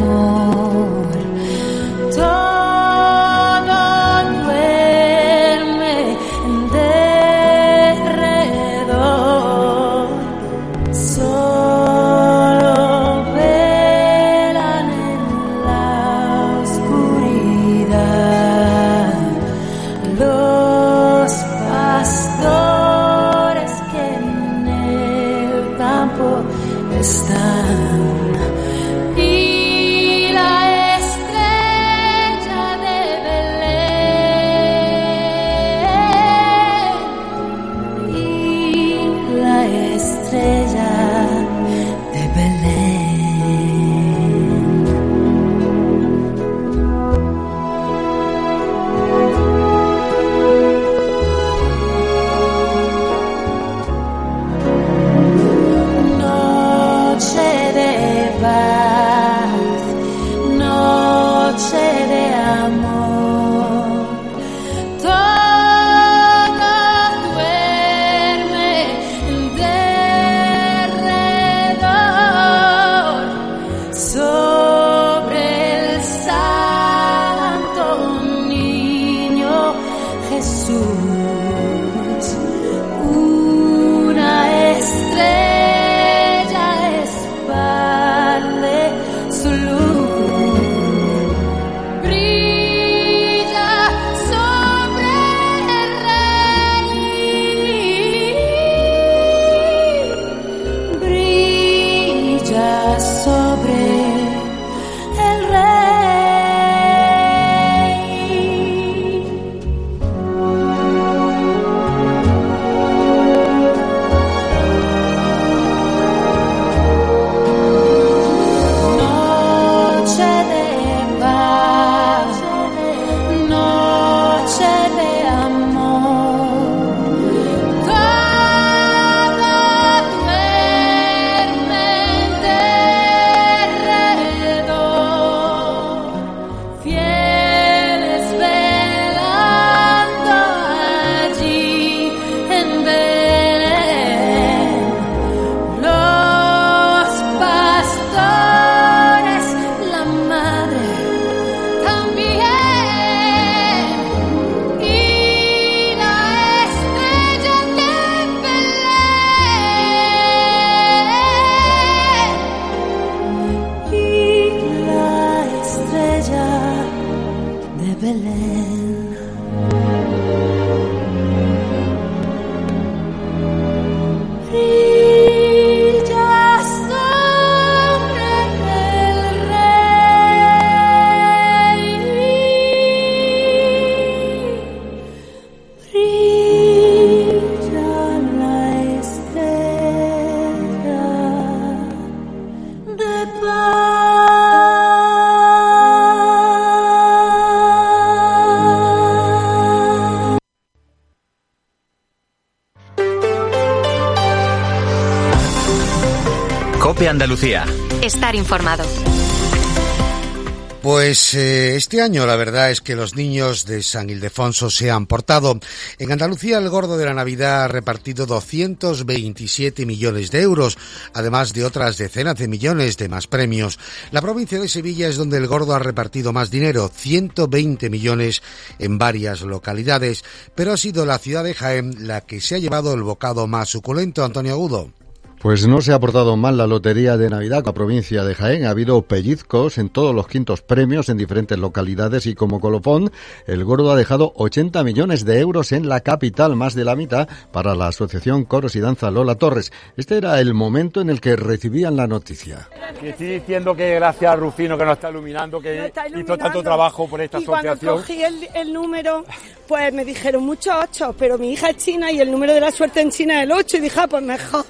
Andalucía. Estar informado. Pues eh, este año la verdad es que los niños de San Ildefonso se han portado. En Andalucía el gordo de la Navidad ha repartido 227 millones de euros, además de otras decenas de millones de más premios. La provincia de Sevilla es donde el gordo ha repartido más dinero, 120 millones en varias localidades, pero ha sido la ciudad de Jaén la que se ha llevado el bocado más suculento, Antonio Agudo. Pues no se ha portado mal la lotería de Navidad con la provincia de Jaén. Ha habido pellizcos en todos los quintos premios en diferentes localidades y como colofón, el gordo ha dejado 80 millones de euros en la capital, más de la mitad para la Asociación Coros y Danza Lola Torres. Este era el momento en el que recibían la noticia. Que estoy diciendo que gracias a Rufino que nos está iluminando, que está hizo tanto trabajo por esta y cuando asociación. cogí el, el número, pues me dijeron muchos ocho, pero mi hija es china y el número de la suerte en China es el 8 y dije, ah, pues mejor.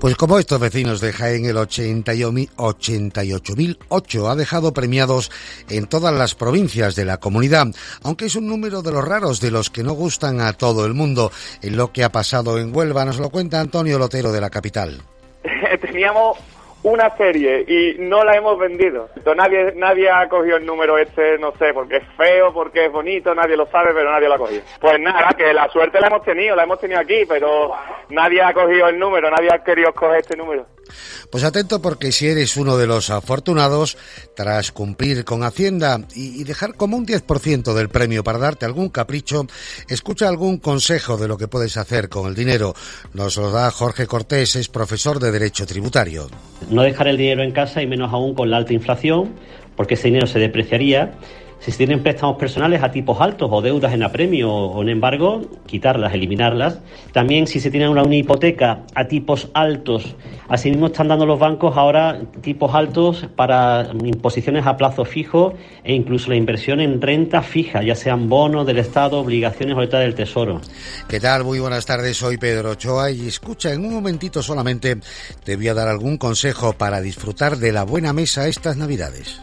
Pues como estos vecinos de Jaén, el 88.008 ha dejado premiados en todas las provincias de la comunidad, aunque es un número de los raros de los que no gustan a todo el mundo. En lo que ha pasado en Huelva nos lo cuenta Antonio Lotero de la capital. *laughs* una serie y no la hemos vendido. Nadie nadie ha cogido el número este, no sé, porque es feo, porque es bonito, nadie lo sabe, pero nadie lo ha cogido. Pues nada, que la suerte la hemos tenido, la hemos tenido aquí, pero nadie ha cogido el número, nadie ha querido coger este número. Pues atento porque si eres uno de los afortunados, tras cumplir con Hacienda y, y dejar como un 10% del premio para darte algún capricho, escucha algún consejo de lo que puedes hacer con el dinero. Nos lo da Jorge Cortés, es profesor de Derecho Tributario. No dejar el dinero en casa y menos aún con la alta inflación, porque ese dinero se depreciaría. Si se tienen préstamos personales a tipos altos o deudas en apremio o en embargo, quitarlas, eliminarlas. También si se tiene una, una hipoteca a tipos altos, asimismo están dando los bancos ahora tipos altos para imposiciones a plazo fijo e incluso la inversión en renta fija, ya sean bonos del Estado, obligaciones letras del Tesoro. ¿Qué tal? Muy buenas tardes, soy Pedro Ochoa y escucha, en un momentito solamente te voy a dar algún consejo para disfrutar de la buena mesa estas Navidades.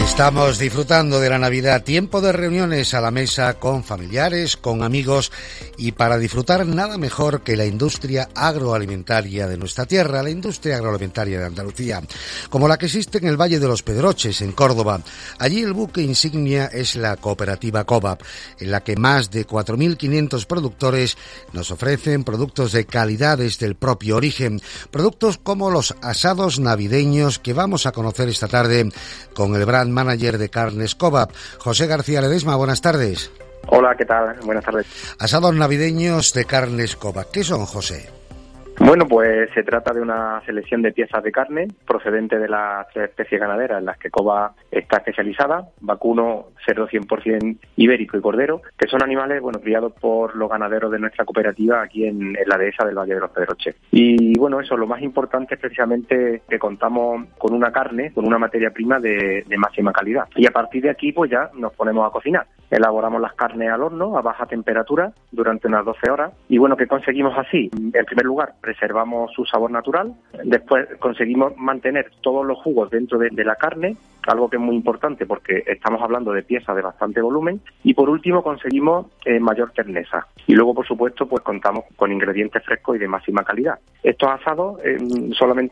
Estamos disfrutando de la Navidad, tiempo de reuniones a la mesa con familiares, con amigos y para disfrutar nada mejor que la industria agroalimentaria de nuestra tierra, la industria agroalimentaria de Andalucía, como la que existe en el Valle de los Pedroches, en Córdoba. Allí el buque insignia es la cooperativa COVAP, en la que más de 4.500 productores nos ofrecen productos de calidad desde el propio origen, productos como los asados navideños que vamos a conocer esta tarde con el brand manager de Carnes Cobap, José García Ledesma. Buenas tardes. Hola, ¿qué tal? Buenas tardes. Asados navideños de Carnes Cobap. ¿Qué son, José? Bueno, pues se trata de una selección de piezas de carne procedente de las tres especies ganaderas en las que COBA está especializada, vacuno, cerdo 100% ibérico y cordero, que son animales bueno criados por los ganaderos de nuestra cooperativa aquí en, la dehesa del Valle de los Pedroches. Y bueno, eso, lo más importante es precisamente que contamos con una carne, con una materia prima de, de máxima calidad. Y a partir de aquí, pues ya nos ponemos a cocinar. Elaboramos las carnes al horno a baja temperatura durante unas 12 horas. Y bueno, ¿qué conseguimos así? En primer lugar, preservamos su sabor natural. Después conseguimos mantener todos los jugos dentro de, la carne, algo que es muy importante porque estamos hablando de piezas de bastante volumen. Y por último, conseguimos eh, mayor terneza. Y luego, por supuesto, pues contamos con ingredientes frescos y de máxima calidad. Estos asados eh, solamente